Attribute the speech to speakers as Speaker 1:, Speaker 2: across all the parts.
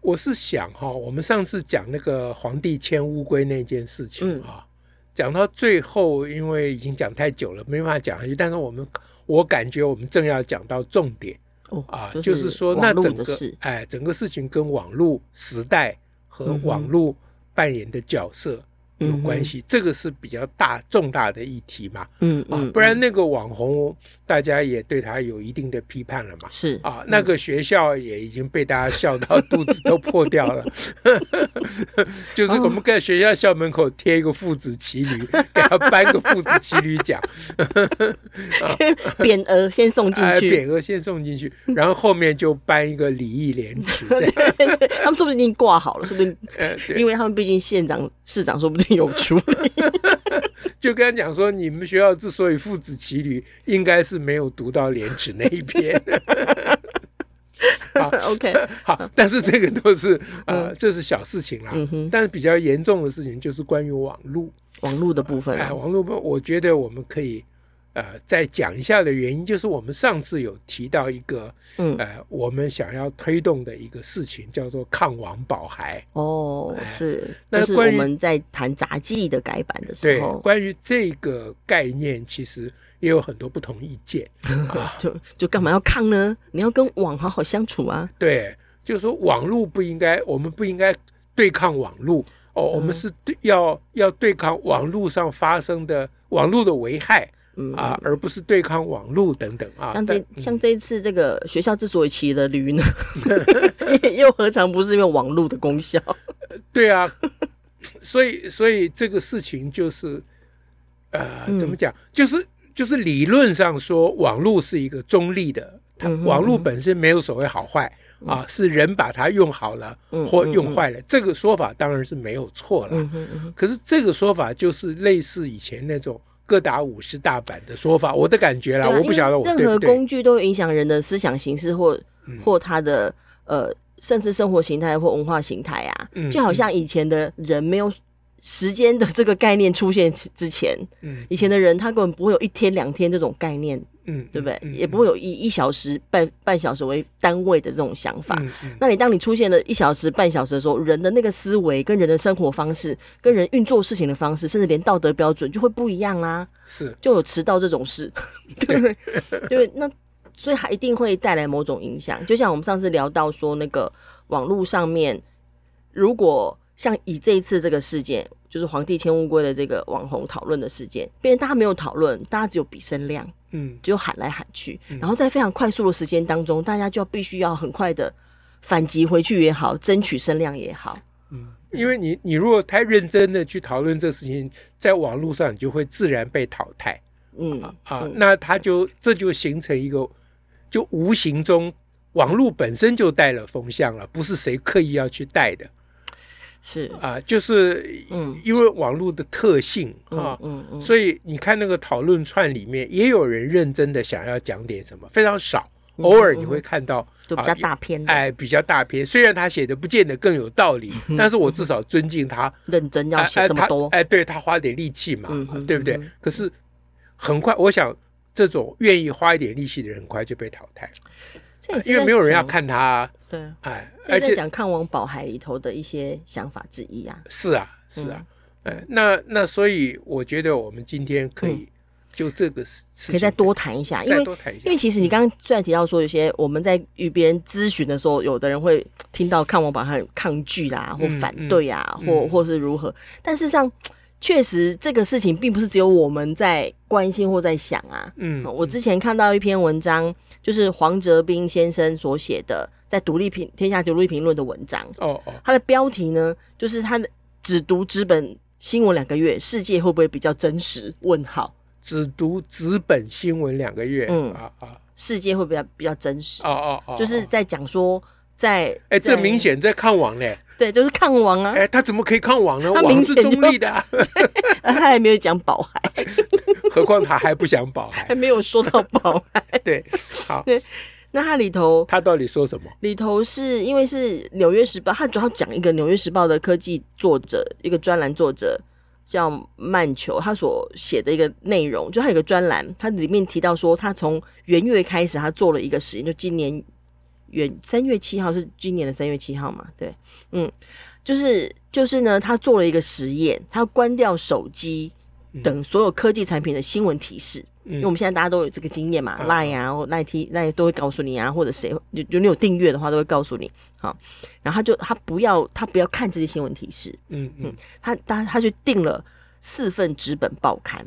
Speaker 1: 我是想哈，我们上次讲那个皇帝牵乌龟那件事情哈，讲到最后，因为已经讲太久了，没办法讲下去。但是我们，我感觉我们正要讲到重点哦啊，就是说那整个哎，整个事情跟网络时代和网络扮演的角色。有关系，这个是比较大重大的议题嘛，嗯啊，不然那个网红大家也对他有一定的批判了嘛，是。啊，那个学校也已经被大家笑到 肚子都破掉了，就是我们在学校校门口贴一个父子骑驴，给他颁个父子骑驴奖，
Speaker 2: 匾额先送进去，
Speaker 1: 匾额先送进去，然后后面就颁一个礼义廉耻，
Speaker 2: 他们说不定已经挂好了，说不定，因为他们毕竟县长市长说不定。有 出
Speaker 1: 就跟他讲说，你们学校之所以父子骑驴，应该是没有读到廉耻那一篇。
Speaker 2: 好，OK，
Speaker 1: 好，但是这个都是呃，这是小事情啦。但是比较严重的事情就是关于网络，
Speaker 2: 网络的部分。
Speaker 1: 哎，网络部分，我觉得我们可以。呃，再讲一下的原因，就是我们上次有提到一个，嗯，呃，我们想要推动的一个事情，叫做抗网保孩。
Speaker 2: 哦，是。那关于我们在谈杂技的改版的时候，
Speaker 1: 对，关于这个概念，其实也有很多不同意见。
Speaker 2: 啊、就就干嘛要抗呢？你要跟网好好相处啊。
Speaker 1: 对，就是说网络不应该，我们不应该对抗网络。哦，我们是对要要对抗网络上发生的网络的危害。嗯啊，而不是对抗网络等等啊。
Speaker 2: 像这、嗯、像这一次这个学校之所以骑了驴呢，又何尝不是因为网络的功效？
Speaker 1: 对啊，所以所以这个事情就是呃，怎么讲？就是就是理论上说，网络是一个中立的，它网络本身没有所谓好坏啊，是人把它用好了或用坏了，这个说法当然是没有错了。可是这个说法就是类似以前那种。各打五十大板的说法，我的感觉啦，啊、我不晓得我。
Speaker 2: 任何工具都影响人的思想形式或，或、嗯、或他的呃，甚至生活形态或文化形态啊。嗯、就好像以前的人没有时间的这个概念出现之前，嗯、以前的人他根本不会有一天两天这种概念。嗯，对不对？嗯嗯、也不会有以一小时半半小时为单位的这种想法。那你当你出现了一小时半小时的时候，人的那个思维、跟人的生活方式、跟人运作事情的方式，甚至连道德标准就会不一样啊。是，就有迟到这种事，对不对？对，那所以还一定会带来某种影响。就像我们上次聊到说，那个网络上面，如果像以这一次这个事件，就是皇帝牵乌龟的这个网红讨论的事件，变成大家没有讨论，大家只有比声量。嗯，只有喊来喊去，然后在非常快速的时间当中，大家就必须要很快的反击回去也好，争取声量也好。
Speaker 1: 嗯，因为你你如果太认真的去讨论这事情，在网络上你就会自然被淘汰。嗯啊，那他就这就形成一个，就无形中网络本身就带了风向了，不是谁刻意要去带的。是。啊，就是嗯，因为网络的特性啊，嗯嗯，所以你看那个讨论串里面，也有人认真的想要讲点什么，非常少，偶尔你会看到
Speaker 2: 都比较大篇，
Speaker 1: 哎，比较大篇。虽然他写的不见得更有道理，但是我至少尊敬他
Speaker 2: 认真要写这么多，
Speaker 1: 哎，对他花点力气嘛，对不对？可是很快，我想这种愿意花一点力气的人，很快就被淘汰。因为没有人要看他，啊，对，哎，
Speaker 2: 而且讲看王宝海里头的一些想法之一啊。
Speaker 1: 是啊，是啊，哎、嗯，那那所以我觉得我们今天可以就这个事，
Speaker 2: 可以再多谈一下，因为因为其实你刚刚虽然提到说有些我们在与别人咨询的时候，有的人会听到看网保孩抗拒啦，或反对啊，嗯嗯、或或是如何，但事实上。确实，这个事情并不是只有我们在关心或在想啊。嗯，我之前看到一篇文章，就是黄哲斌先生所写的，在独立评天下独立评论的文章。哦哦，他的标题呢，就是他的只读纸本新闻两个月，世界会不会比较真实？问号。
Speaker 1: 只读纸本新闻两个月，嗯啊啊，
Speaker 2: 世界会比较比较真实？哦哦哦，就是在讲说，在
Speaker 1: 哎，这明显在看网嘞。
Speaker 2: 对，就是抗网啊。
Speaker 1: 哎，他怎么可以抗网呢？
Speaker 2: 他
Speaker 1: 网是中立的，
Speaker 2: 他还没有讲保海，
Speaker 1: 何况他还不想保海，
Speaker 2: 还没有说到保海。
Speaker 1: 对，好，
Speaker 2: 对，那他里头
Speaker 1: 他到底说什么？
Speaker 2: 里头是因为是《纽约时报》，他主要讲一个《纽约时报》的科技作者，一个专栏作者叫曼球，他所写的一个内容，就他有个专栏，他里面提到说，他从元月开始，他做了一个实验，就今年。元三月七号是今年的三月七号嘛？对，嗯，就是就是呢，他做了一个实验，他关掉手机等所有科技产品的新闻提示，嗯、因为我们现在大家都有这个经验嘛，Line 啊或 Line T Line 都会告诉你啊，或者谁就就你有订阅的话都会告诉你，好，然后他就他不要他不要看这些新闻提示，嗯嗯，他他他就订了四份纸本报刊，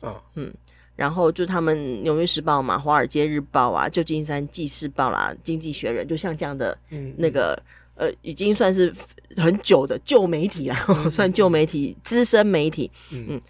Speaker 2: 啊，嗯。然后就他们《纽约时报》嘛，《华尔街日报》啊，《旧金山纪事报》啦，《经济学人》就像这样的，那个、嗯、呃，已经算是很久的旧媒体啦，嗯、算旧媒体、资深媒体。嗯，嗯，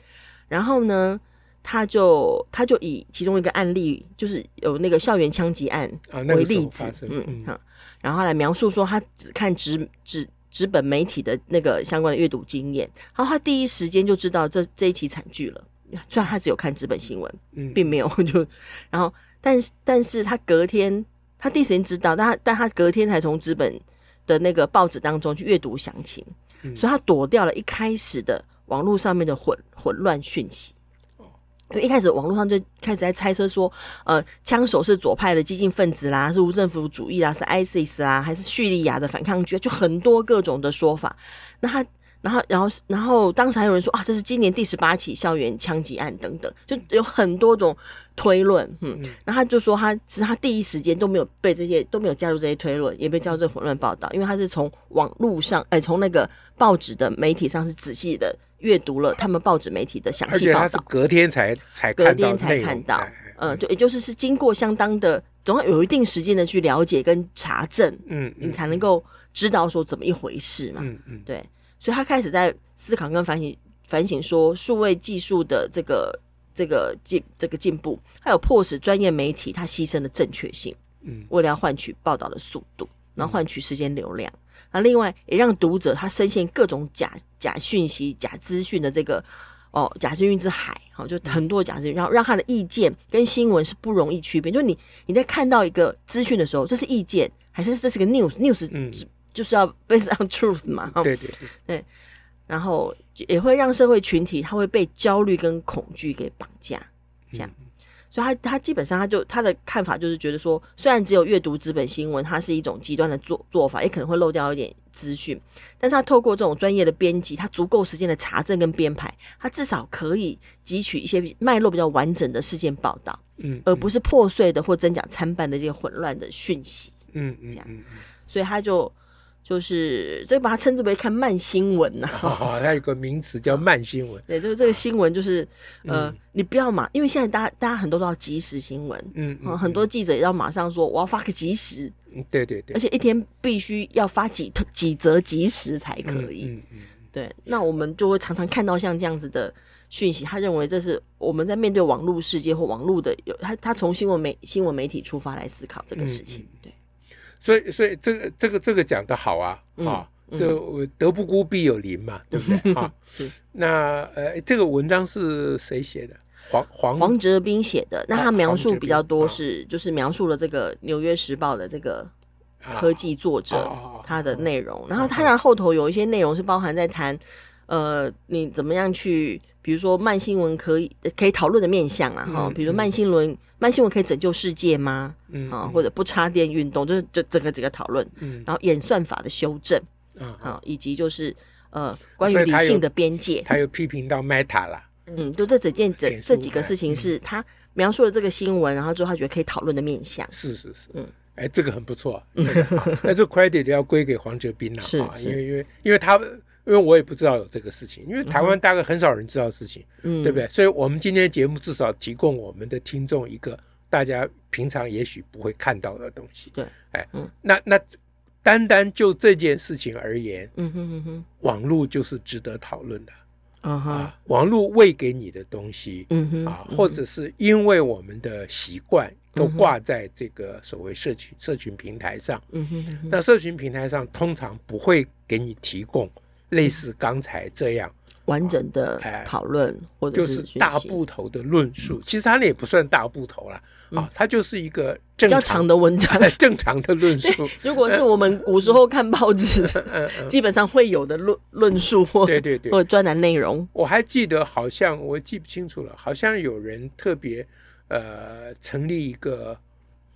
Speaker 2: 然后呢，他就他就以其中一个案例，就是有那个校园枪击案为例子，啊那个、嗯嗯，嗯，然后来描述说他只看纸纸纸本媒体的那个相关的阅读经验，然后他第一时间就知道这这一起惨剧了。虽然他只有看资本新闻，嗯，并没有就，然后，但是，但是他隔天，他第一时间知道，但他，但他隔天才从资本的那个报纸当中去阅读详情，嗯，所以他躲掉了一开始的网络上面的混混乱讯息。因为一开始网络上就开始在猜测说，呃，枪手是左派的激进分子啦，是无政府主义啦，是 ISIS 啦，还是叙利亚的反抗军，就很多各种的说法。那他。然后，然后，然后，当时还有人说啊，这是今年第十八起校园枪击案等等，就有很多种推论。嗯，然后他就说他，他其实他第一时间都没有被这些都没有加入这些推论，也被加入这混乱报道，因为他是从网络上，哎，从那个报纸的媒体上是仔细的阅读了他们报纸媒体的详细报道，而且他是
Speaker 1: 隔天才才
Speaker 2: 隔天才看到，嗯，就也就是是经过相当的，总要有一定时间的去了解跟查证，嗯，你才能够知道说怎么一回事嘛，嗯嗯，对。所以他开始在思考跟反省，反省说数位技术的这个这个进这个进步，还有迫使专业媒体他牺牲的正确性，嗯，为了要换取报道的速度，然后换取时间流量，那另外也让读者他深陷各种假假讯息、假资讯的这个哦假资讯之海，好，就很多假资讯，然后让他的意见跟新闻是不容易区别。就你你在看到一个资讯的时候，这是意见还是这是个 news？news？嗯。就是要 based on truth 嘛，
Speaker 1: 对对对，
Speaker 2: 对，然后也会让社会群体他会被焦虑跟恐惧给绑架，这样，嗯、所以他他基本上他就他的看法就是觉得说，虽然只有阅读资本新闻，它是一种极端的做做法，也可能会漏掉一点资讯，但是他透过这种专业的编辑，他足够时间的查证跟编排，他至少可以汲取一些脉络比较完整的事件报道，嗯，而不是破碎的或真假参半的这些混乱的讯息，嗯嗯，这样，所以他就。就是这个把它称之为看慢新闻呐、啊，
Speaker 1: 哦，它有个名词叫慢新闻。
Speaker 2: 对，就是这个新闻，就是呃，嗯、你不要嘛，因为现在大家大家很多都要即时新闻，嗯，嗯，很多记者也要马上说我要发个即时，
Speaker 1: 嗯，对对对，
Speaker 2: 而且一天必须要发几几则即时才可以，嗯嗯，嗯。对，那我们就会常常看到像这样子的讯息，他认为这是我们在面对网络世界或网络的有他他从新闻媒新闻媒体出发来思考这个事情，对。
Speaker 1: 所以，所以这个这个这个讲的好啊，啊，这德不孤必有邻嘛，对不对？啊，那呃，这个文章是谁写的？黄黄
Speaker 2: 黄哲斌写的。那他描述比较多是，就是描述了这个《纽约时报》的这个科技作者他的内容。然后他然后头有一些内容是包含在谈，呃，你怎么样去。比如说慢新闻可以可以讨论的面向啊，哈、嗯，比如说慢新闻，嗯、慢新闻可以拯救世界吗？嗯，啊，或者不插电运动，就是这整个整个讨论，嗯，然后演算法的修正，嗯，啊，以及就是呃关于理性的边界，
Speaker 1: 他又批评到 Meta 了，
Speaker 2: 嗯，就这整件这这几个事情是他描述了这个新闻，然后之后他觉得可以讨论的面向，
Speaker 1: 是是是，嗯，哎，这个很不错，那这个 credit 要归给黄哲斌了，是，因为因为因为他。因为我也不知道有这个事情，因为台湾大概很少人知道事情，嗯，对不对？所以，我们今天节目至少提供我们的听众一个大家平常也许不会看到的东西。对，哎，嗯，那那单单就这件事情而言，嗯哼哼哼，网络就是值得讨论的，啊，网络喂给你的东西，嗯哼，啊，或者是因为我们的习惯都挂在这个所谓社群社群平台上，嗯哼哼，那社群平台上通常不会。给你提供类似刚才这样。
Speaker 2: 完整的讨论，或者
Speaker 1: 是大部头的论述，其实他那也不算大部头了啊，它就是一个比
Speaker 2: 较长的文章，
Speaker 1: 正常的论述。
Speaker 2: 如果是我们古时候看报纸，基本上会有的论论述或
Speaker 1: 对对对，
Speaker 2: 或专栏内容。
Speaker 1: 我还记得，好像我记不清楚了，好像有人特别呃成立一个，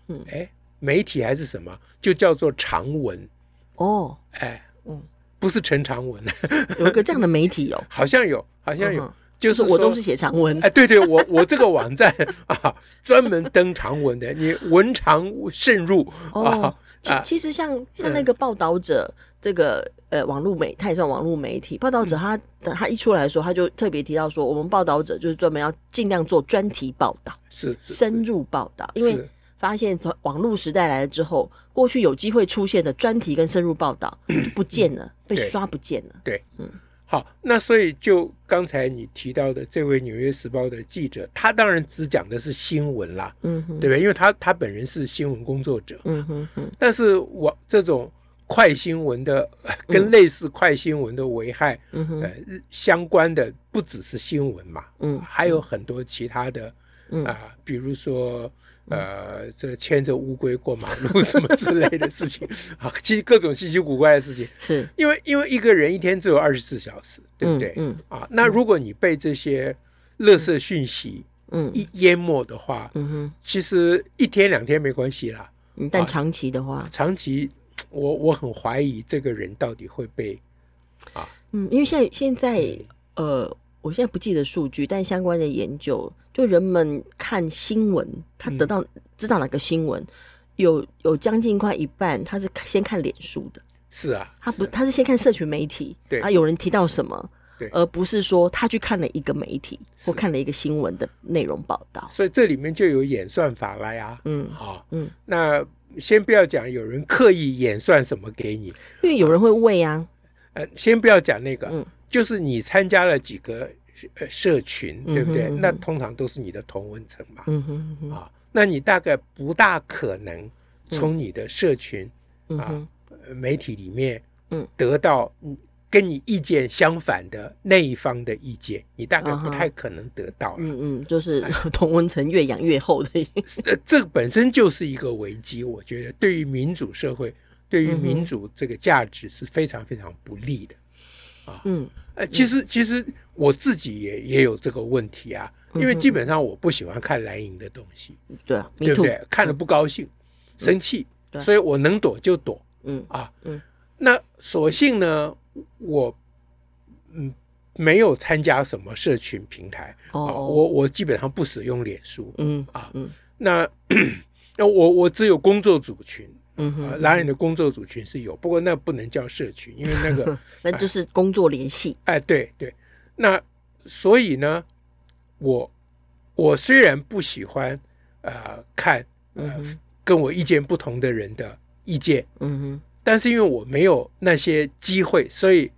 Speaker 1: 嗯，哎，媒体还是什么，就叫做长文
Speaker 2: 哦，
Speaker 1: 哎，嗯。不是陈长文，
Speaker 2: 有一个这样的媒体哦，
Speaker 1: 好像有，好像有，
Speaker 2: 就是我都是写长文，
Speaker 1: 哎，对对，我我这个网站啊，专门登长文的，你文长慎入啊。
Speaker 2: 其其实像像那个报道者，这个呃网络媒，他也算网络媒体。报道者他他一出来的时候，他就特别提到说，我们报道者就是专门要尽量做专题报道，
Speaker 1: 是
Speaker 2: 深入报道，因为。发现从网络时代来了之后，过去有机会出现的专题跟深入报道就不见了，被刷不见了。
Speaker 1: 对，嗯，好，那所以就刚才你提到的这位《纽约时报》的记者，他当然只讲的是新闻啦，嗯哼，对不对？因为他他本人是新闻工作者，嗯哼哼。但是我这种快新闻的跟类似快新闻的危害，嗯哼，呃，相关的不只是新闻嘛，嗯，还有很多其他的，啊，比如说。呃，这牵着乌龟过马路什么之类的事情 啊，其实各种稀奇古怪的事情，
Speaker 2: 是
Speaker 1: 因为因为一个人一天只有二十四小时，对不对？嗯，嗯啊，那如果你被这些垃圾讯息嗯一淹没的话，嗯哼，其实一天两天没关系啦，
Speaker 2: 嗯，但长期的话，啊，
Speaker 1: 长期我我很怀疑这个人到底会被啊，
Speaker 2: 嗯，因为现在现在呃。我现在不记得数据，但相关的研究，就人们看新闻，他得到、嗯、知道哪个新闻，有有将近快一半，他是先看脸书的。
Speaker 1: 是啊，
Speaker 2: 他不，他是先看社群媒体，
Speaker 1: 对
Speaker 2: 啊，有人提到什么，对，而不是说他去看了一个媒体或看了一个新闻的内容报道。
Speaker 1: 所以这里面就有演算法了呀。嗯，好，嗯，那先不要讲有人刻意演算什么给你，
Speaker 2: 因为有人会喂啊。
Speaker 1: 呃，先不要讲那个，嗯。就是你参加了几个呃社群，对不对？嗯哼嗯哼，那通常都是你的同温层嘛。嗯哼嗯哼啊，那你大概不大可能从你的社群、嗯、啊媒体里面得到跟你意见相反的那一方的意见，你大概不太可能得到了。
Speaker 2: 嗯嗯，就是 同温层越养越厚的。
Speaker 1: 呃，这本身就是一个危机，我觉得对于民主社会，对于民主这个价值是非常非常不利的。啊嗯，呃，其实其实我自己也也有这个问题啊，因为基本上我不喜欢看蓝营的东西，
Speaker 2: 对啊，
Speaker 1: 对不对？看了不高兴，生气，所以我能躲就躲，嗯啊，嗯，那所幸呢，我嗯没有参加什么社群平台，哦，我我基本上不使用脸书，嗯啊，嗯，那 那我我只有工作组群。嗯哼，蓝营的工作组群是有，不过那不能叫社群，因为那个
Speaker 2: 那就是工作联系。
Speaker 1: 哎，对对，那所以呢，我我虽然不喜欢呃看呃跟我意见不同的人的意见，嗯哼，但是因为我没有那些机会，所以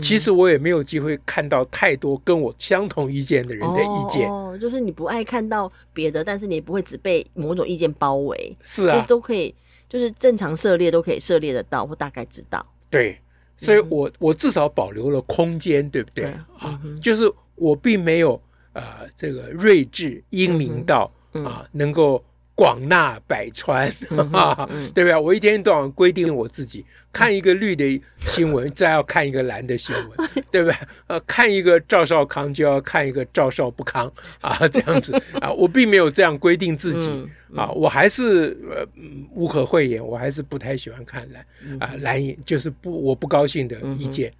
Speaker 1: 其实我也没有机会看到太多跟我相同意见的人的意见。
Speaker 2: 哦，就是你不爱看到别的，但是你也不会只被某种意见包围，
Speaker 1: 是啊，
Speaker 2: 就是都可以。就是正常涉猎都可以涉猎得到，或大概知道。
Speaker 1: 对，所以我、嗯、我至少保留了空间，对不对？对啊，嗯、就是我并没有呃这个睿智英明到、嗯、啊能够。广纳百川，哈，对不对？我一天到晚规定我自己看一个绿的新闻，再要看一个蓝的新闻，对不对？呃，看一个赵少康就要看一个赵少不康啊，这样子啊，我并没有这样规定自己啊，我还是呃无可讳言，我还是不太喜欢看蓝啊蓝，就是不我不高兴的意见，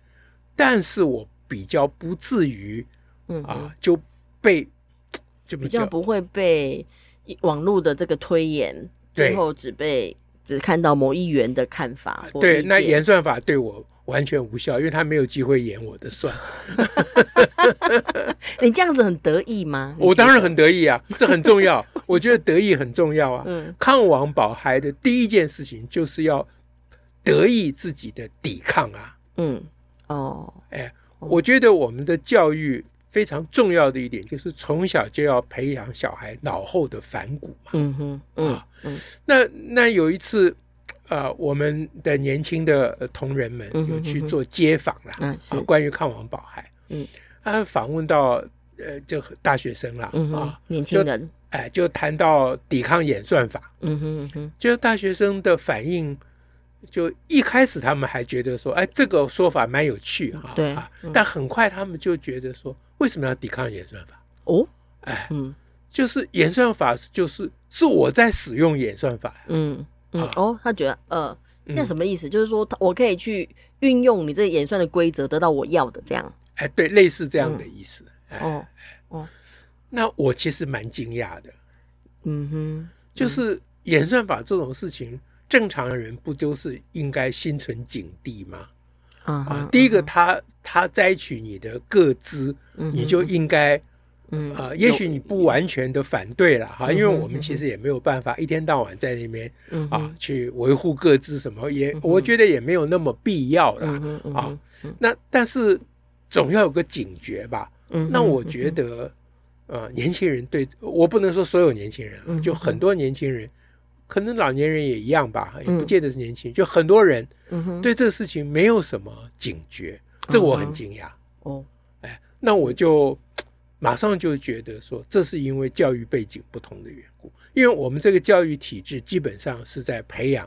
Speaker 1: 但是我比较不至于啊就被就
Speaker 2: 比较不会被。网络的这个推演，最后只被只看到某一员的看法。
Speaker 1: 对，那演算法对我完全无效，因为他没有机会演我的算。
Speaker 2: 你这样子很得意吗？
Speaker 1: 我当然很得意啊，这很重要。我觉得得意很重要啊。嗯，抗王保孩的第一件事情就是要得意自己的抵抗啊。嗯，哦，哎，我觉得我们的教育。非常重要的一点就是从小就要培养小孩脑后的反骨嘛。嗯哼，嗯嗯。那那有一次，呃，我们的年轻的同仁们有去做街访啦，嗯，是关于抗王保海，嗯，他访问到呃，就大学生啦，啊，
Speaker 2: 年轻人，
Speaker 1: 哎，就谈到抵抗演算法，嗯哼嗯哼，就大学生的反应，就一开始他们还觉得说，哎，这个说法蛮有趣哈，对啊，但很快他们就觉得说，为什么要抵抗演算法？哦，哎，嗯。就是演算法，就是是我在使用演算法。
Speaker 2: 嗯嗯哦，他觉得呃，那什么意思？就是说，我可以去运用你这演算的规则，得到我要的这样。
Speaker 1: 哎，对，类似这样的意思。哦哦，那我其实蛮惊讶的。嗯哼，就是演算法这种事情，正常的人不就是应该心存警惕吗？啊，第一个，他他摘取你的个资，你就应该。嗯。啊，也许你不完全的反对了哈，因为我们其实也没有办法一天到晚在那边啊去维护各资什么，也我觉得也没有那么必要啦啊。那但是总要有个警觉吧。那我觉得呃，年轻人对我不能说所有年轻人，就很多年轻人，可能老年人也一样吧，也不见得是年轻人，就很多人对这个事情没有什么警觉，这我很惊讶。哦，哎，那我就。马上就觉得说，这是因为教育背景不同的缘故，因为我们这个教育体制基本上是在培养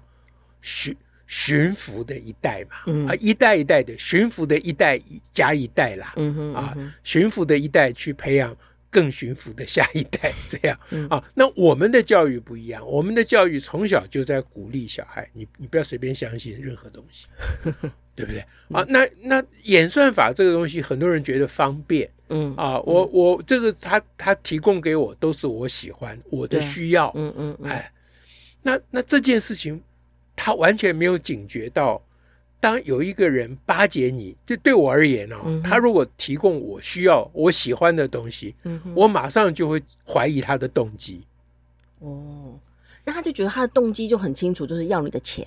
Speaker 1: 驯驯服的一代嘛，嗯、啊，一代一代的驯服的一代加一代啦，嗯哼，啊，驯服的一代去培养更驯服的下一代，这样、嗯、啊。那我们的教育不一样，我们的教育从小就在鼓励小孩，你你不要随便相信任何东西，对不对？啊，那那演算法这个东西，很多人觉得方便。嗯啊，我我这个他他提供给我都是我喜欢我的需要，嗯嗯，哎，那那这件事情他完全没有警觉到，当有一个人巴结你，就对我而言哦，他如果提供我需要我喜欢的东西，嗯，我马上就会怀疑他的动机。
Speaker 2: 哦，那他就觉得他的动机就很清楚，就是要你的钱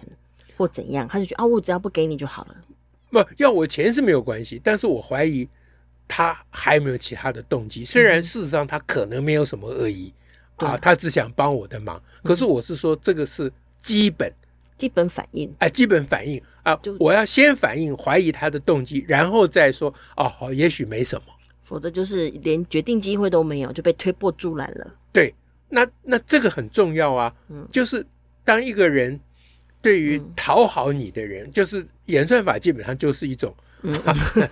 Speaker 2: 或怎样，他就觉得啊，我只要不给你就好了。
Speaker 1: 不要我钱是没有关系，但是我怀疑。他还有没有其他的动机？虽然事实上他可能没有什么恶意，嗯、啊，他只想帮我的忙。可是我是说，这个是基本
Speaker 2: 基本反应，
Speaker 1: 哎，基本反应啊，就我要先反应怀疑他的动机，然后再说哦，好，也许没什么，
Speaker 2: 否则就是连决定机会都没有，就被推波助澜了。
Speaker 1: 对，那那这个很重要啊，嗯，就是当一个人对于讨好你的人，嗯、就是演算法基本上就是一种。嗯，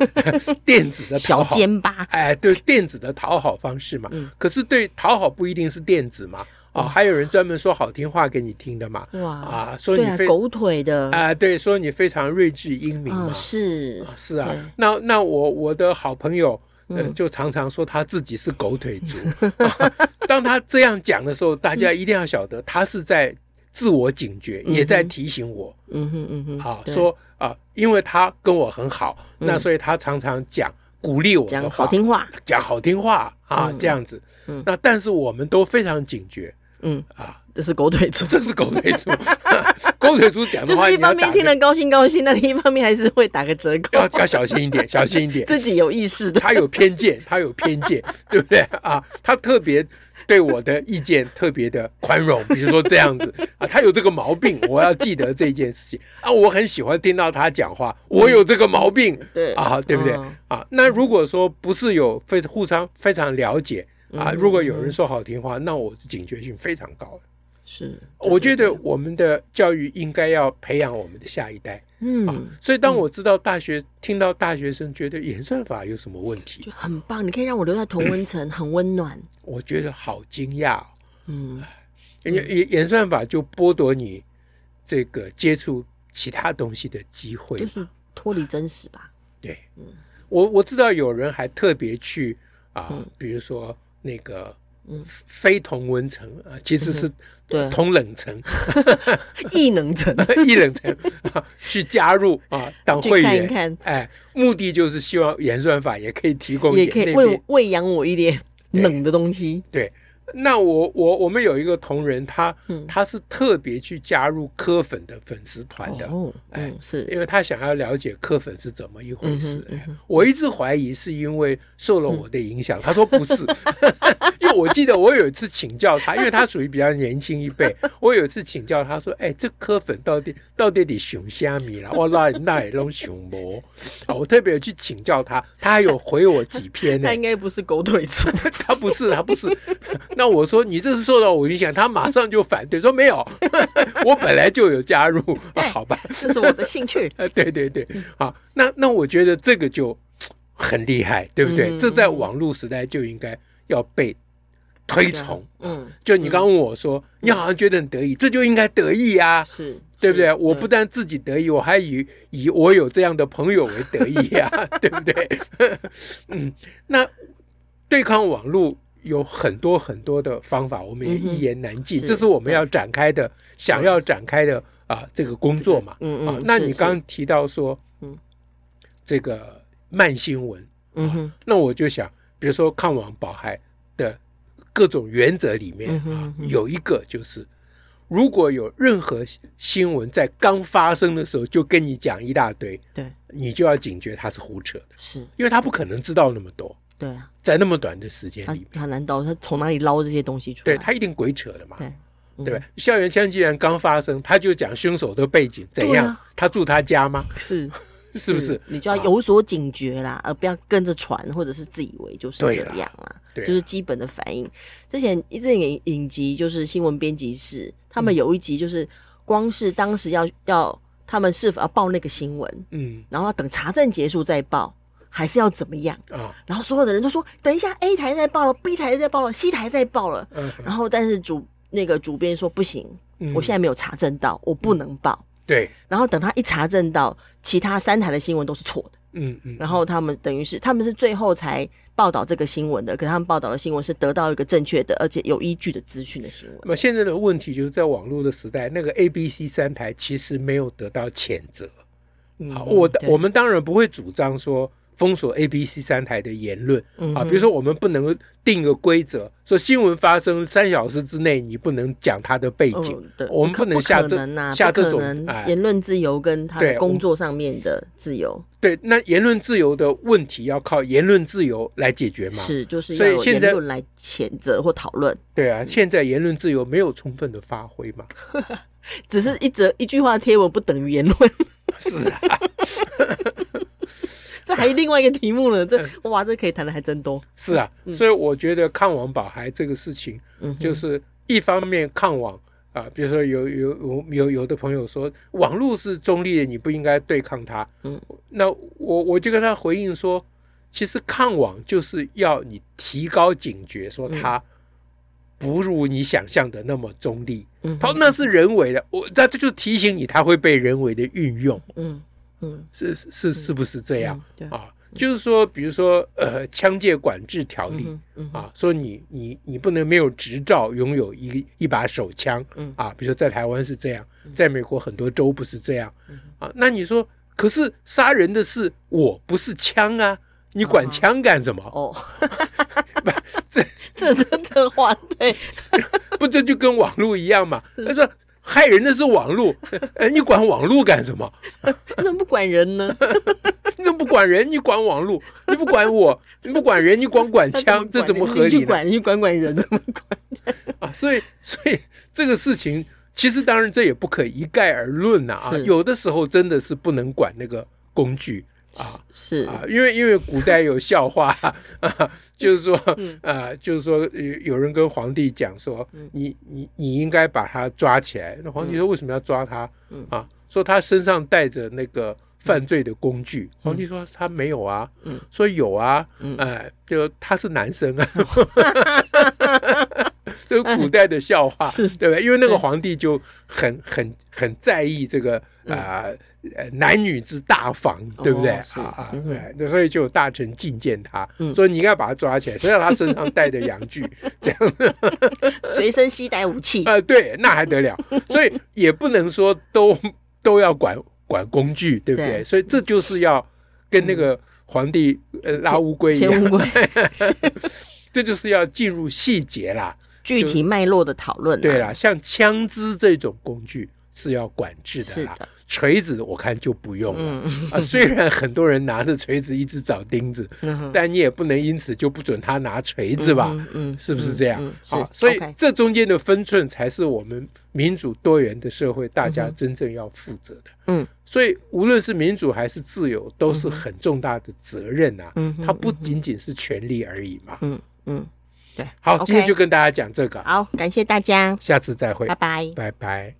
Speaker 1: 电子的
Speaker 2: 小尖巴，
Speaker 1: 哎，对，电子的讨好方式嘛。嗯，可是对讨好不一定是电子嘛。啊，还有人专门说好听话给你听的嘛。哇，啊，说你非
Speaker 2: 狗腿的
Speaker 1: 啊，对，说你非常睿智英明嘛。
Speaker 2: 是
Speaker 1: 是啊，那那我我的好朋友，呃，就常常说他自己是狗腿族。当他这样讲的时候，大家一定要晓得，他是在自我警觉，也在提醒我。嗯哼嗯哼，好说。啊，因为他跟我很好，嗯、那所以他常常讲鼓励我的话，讲
Speaker 2: 好听话，
Speaker 1: 讲好听话啊，嗯、这样子。嗯，那但是我们都非常警觉。嗯啊，
Speaker 2: 这是狗腿族，
Speaker 1: 这是狗腿族。狗腿族讲的话，
Speaker 2: 就是一方面听得高兴高兴，那另一方面还是会打个折扣。
Speaker 1: 要要小心一点，小心一点。
Speaker 2: 自己有意识的，
Speaker 1: 他有偏见，他有偏见，对不对啊？他特别。对我的意见特别的宽容，比如说这样子啊，他有这个毛病，我要记得这件事情啊。我很喜欢听到他讲话，我有这个毛病，对啊，对不对啊？那如果说不是有非互相非常了解啊，如果有人说好听话，那我是警觉性非常高。的。是，我觉得我们的教育应该要培养我们的下一代。嗯，啊，所以当我知道大学听到大学生觉得演算法有什么问题，
Speaker 2: 就很棒，你可以让我留在同温层，很温暖。
Speaker 1: 我觉得好惊讶。嗯，演演算法就剥夺你这个接触其他东西的机会，
Speaker 2: 就是脱离真实吧？
Speaker 1: 对，嗯，我我知道有人还特别去啊，比如说那个。嗯，非同温层啊，其实是同冷层，
Speaker 2: 异能层，
Speaker 1: 异冷层去加入啊，当会员，哎，目的就是希望演算法也可以提供，
Speaker 2: 也可以喂喂养我一点冷的东西。
Speaker 1: 对，那我我我们有一个同仁，他、嗯、他是特别去加入柯粉的粉丝团的，
Speaker 2: 哦、嗯，哎，是。
Speaker 1: 因为他想要了解柯粉是怎么一回事。我一直怀疑是因为受了我的影响，嗯、他说不是，因 为我记得我有一次请教他，因为他属于比较年轻一辈，我有一次请教他说，哎，这柯粉到底到底得熊虾米了？我那那也弄熊魔啊！我特别去请教他，他还有回我几篇呢。
Speaker 2: 他应该不是狗腿子，
Speaker 1: 他不是，他不是。那我说你这是受到我影响，他马上就反对说没有，我本来就有加入，啊、好吧，
Speaker 2: 这是我的兴趣。
Speaker 1: 对对对，好，那那我觉得这个就很厉害，对不对？嗯、这在网络时代就应该要被推崇。嗯，就你刚刚问我说，嗯、你好像觉得很得意，这就应该得意呀、啊，
Speaker 2: 是
Speaker 1: 对不对？我不但自己得意，我还以以我有这样的朋友为得意呀、啊，对不对？嗯，那对抗网络。有很多很多的方法，我们也一言难尽。这是我们要展开的，想要展开的啊，这个工作嘛。嗯嗯。那你刚刚提到说，嗯，这个慢新闻，嗯哼，那我就想，比如说抗网保孩的各种原则里面啊，有一个就是，如果有任何新闻在刚发生的时候就跟你讲一大堆，对，你就要警觉他是胡扯的，是因为他不可能知道那么多。
Speaker 2: 对啊，
Speaker 1: 在那么短的时间里面，
Speaker 2: 他难道他从哪里捞这些东西出来？
Speaker 1: 对，他一定鬼扯的嘛，对，对吧？校园枪击案刚发生，他就讲凶手的背景怎样？他住他家吗？
Speaker 2: 是，
Speaker 1: 是不是？
Speaker 2: 你就要有所警觉啦，而不要跟着传，或者是自以为就是这样啦。对，就是基本的反应。之前一直影影集就是新闻编辑室，他们有一集就是光是当时要要他们是否要报那个新闻，嗯，然后等查证结束再报。还是要怎么样啊？然后所有的人都说：“等一下，A 台在报了，B 台在报了，C 台在报了。”嗯然后但是主那个主编说：“不行，我现在没有查证到，我不能报。”
Speaker 1: 对。
Speaker 2: 然后等他一查证到，其他三台的新闻都是错的。嗯嗯。然后他们等于是他们是最后才报道这个新闻的，可是他们报道的新闻是得到一个正确的而且有依据的资讯的新闻。
Speaker 1: 那么现在的问题就是在网络的时代，那个 A、B、C 三台其实没有得到谴责。好，我我们当然不会主张说。封锁 A、B、C 三台的言论啊，比如说我们不能定个规则，说新闻发生三小时之内你不能讲它的背景，我们不能下这下这种
Speaker 2: 言论自由跟他的工作上面的自由。
Speaker 1: 对，那言论自由的问题要靠言论自由来解决嘛？
Speaker 2: 是，就是所以现在来谴责或讨论。
Speaker 1: 对啊，现在言论自由没有充分的发挥嘛，
Speaker 2: 只是一则一句话贴文不等于言论。
Speaker 1: 是啊。
Speaker 2: 这还有另外一个题目呢，这哇，这可以谈的还真多。
Speaker 1: 是啊，所以我觉得抗网保孩这个事情，嗯就是一方面抗网啊，比如说有有有有有的朋友说网络是中立的，你不应该对抗它。嗯，那我我就跟他回应说，其实抗网就是要你提高警觉，说它不如你想象的那么中立。嗯，他说那是人为的，我那这就提醒你，它会被人为的运用。嗯。嗯，是是是不是这样啊？就是说，比如说，呃，枪械管制条例啊，说你你你不能没有执照拥有一一把手枪，啊，比如说在台湾是这样，在美国很多州不是这样啊。那你说，可是杀人的是我，不是枪啊，你管枪干什么？哦，不，这
Speaker 2: 这是这话对，
Speaker 1: 不这就跟网络一样嘛？他说。害人的是网络，哎，你管网络干什么？
Speaker 2: 你怎么不管人呢？
Speaker 1: 你怎么不管人？你管网络？你不管我？你不管人？你管管枪？这怎么合理？
Speaker 2: 你去管，你管管人怎么管？
Speaker 1: 啊，所以，所以这个事情，其实当然这也不可一概而论呐啊，是有的时候真的是不能管那个工具。啊，是。啊，因为因为古代有笑话，啊、就是说，嗯、啊，就是说有有人跟皇帝讲说，嗯、你你你应该把他抓起来。那皇帝说为什么要抓他？嗯、啊，说他身上带着那个犯罪的工具。嗯、皇帝说他没有啊，嗯、说有啊，嗯、哎，就他是男生啊。嗯 这是古代的笑话，对不对？因为那个皇帝就很很很在意这个啊呃男女之大防，对不对？啊啊，对，所以就有大臣觐见他，说你应该把他抓起来，谁让他身上带着阳具，这样子，
Speaker 2: 随身携带武器
Speaker 1: 啊，对，那还得了？所以也不能说都都要管管工具，对不对？所以这就是要跟那个皇帝呃拉乌龟一样，这就是要进入细节啦。
Speaker 2: 具体脉络的讨论。
Speaker 1: 对啦，像枪支这种工具是要管制的啦。锤子我看就不用了、嗯、啊，虽然很多人拿着锤子一直找钉子，嗯、但你也不能因此就不准他拿锤子吧？嗯，嗯是不是这样？好，所以这中间的分寸才是我们民主多元的社会大家真正要负责的。嗯，所以无论是民主还是自由，都是很重大的责任啊。嗯，它不仅仅是权利而已嘛。嗯嗯，对。好，今天就跟大家讲这个。
Speaker 2: 好，感谢大家，
Speaker 1: 下次再会，
Speaker 2: 拜拜，
Speaker 1: 拜拜。